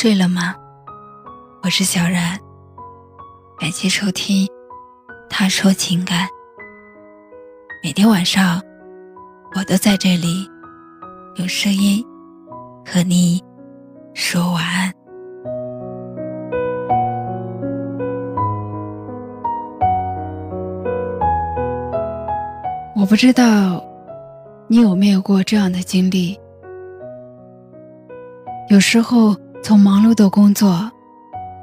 睡了吗？我是小然，感谢收听《他说情感》。每天晚上，我都在这里用声音和你说晚安。我不知道你有没有过这样的经历，有时候。从忙碌的工作，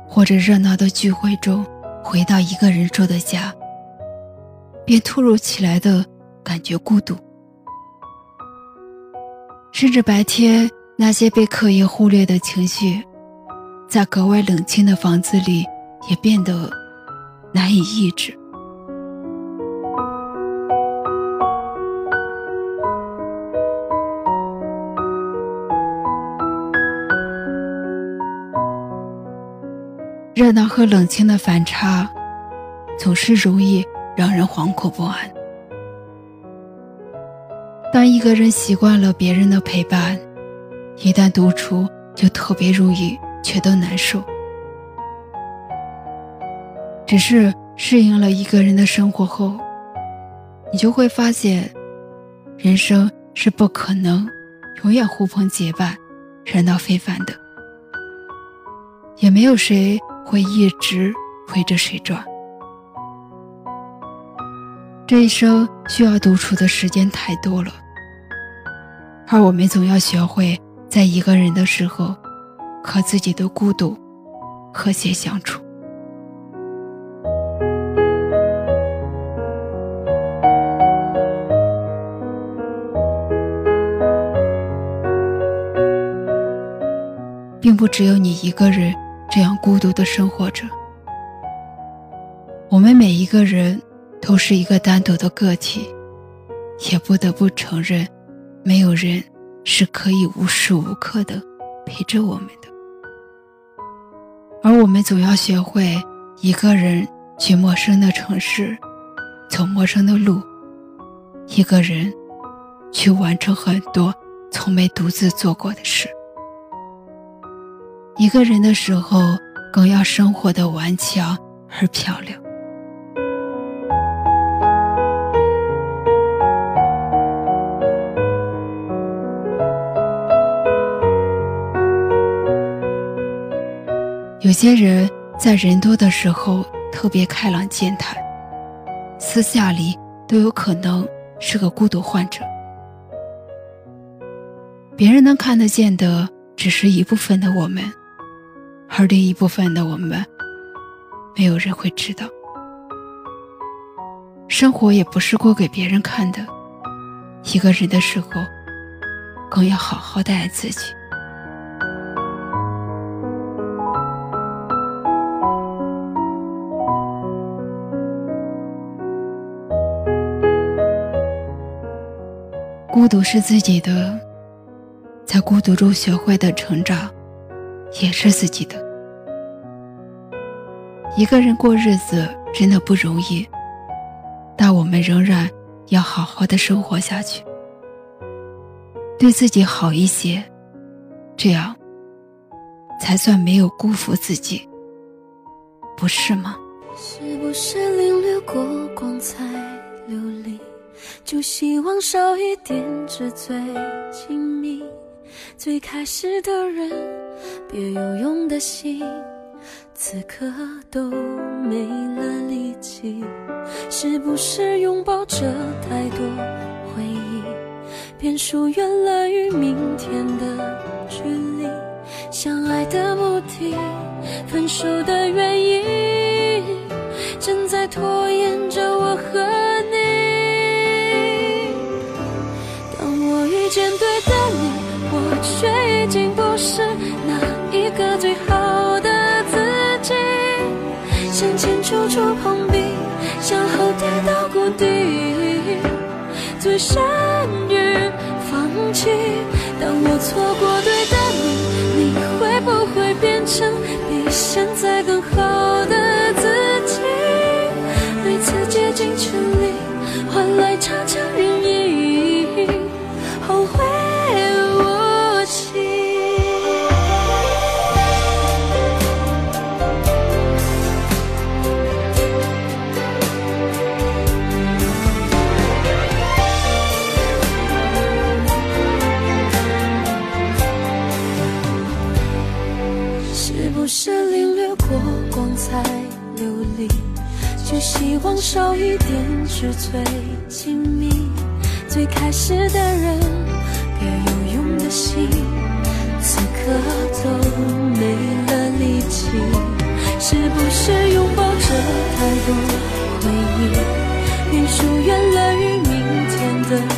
或者热闹的聚会中，回到一个人住的家，便突如其来的感觉孤独，甚至白天那些被刻意忽略的情绪，在格外冷清的房子里也变得难以抑制。热闹和冷清的反差，总是容易让人惶恐不安。当一个人习惯了别人的陪伴，一旦独处，就特别容易觉得难受。只是适应了一个人的生活后，你就会发现，人生是不可能永远呼朋结伴、热闹非凡的，也没有谁。会一直围着谁转？这一生需要独处的时间太多了，而我们总要学会在一个人的时候，和自己的孤独和谐相处，并不只有你一个人。这样孤独的生活着，我们每一个人都是一个单独的个体，也不得不承认，没有人是可以无时无刻的陪着我们的。而我们总要学会一个人去陌生的城市，走陌生的路，一个人去完成很多从没独自做过的事。一个人的时候，更要生活的顽强而漂亮。有些人在人多的时候特别开朗健谈，私下里都有可能是个孤独患者。别人能看得见的，只是一部分的我们。而另一部分的我们，没有人会知道。生活也不是过给别人看的，一个人的时候，更要好好的爱自己。孤独是自己的，在孤独中学会的成长，也是自己的。一个人过日子真的不容易，但我们仍然要好好的生活下去，对自己好一些，这样才算没有辜负自己，不是吗？是不是领略过光彩流离，就希望少一点纸醉金迷？最开始的人，别有用的心。此刻都没了力气，是不是拥抱着太多回忆，便疏远了与明天的距离？相爱的目的，分手的原因，正在拖延着向前处处碰壁，向后跌到谷底，最善于放弃。当我错过对的你，你会不会变成比现在更好是领略过光彩流离，就希望少一点纸醉金迷。最开始的人，别有用的心，此刻都没了力气。是不是拥抱着太多回忆，便疏远了与明天的。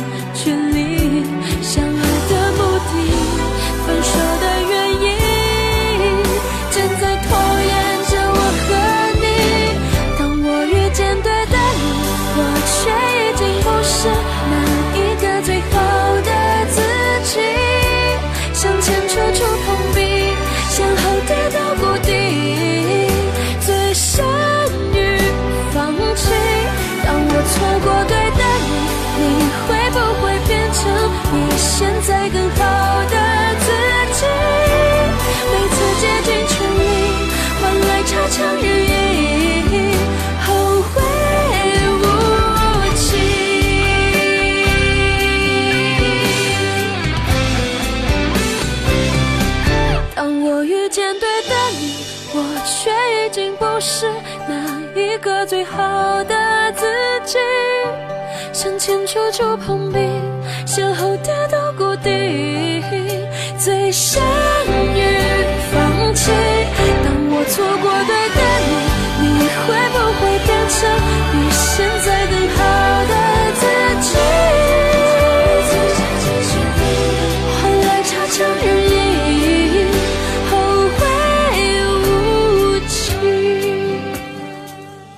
更好的自己？每次竭尽全力，换来差强人意，后会无期。当我遇见对的你，我却已经不是那一个最好的自己。向前处处碰壁，向后跌到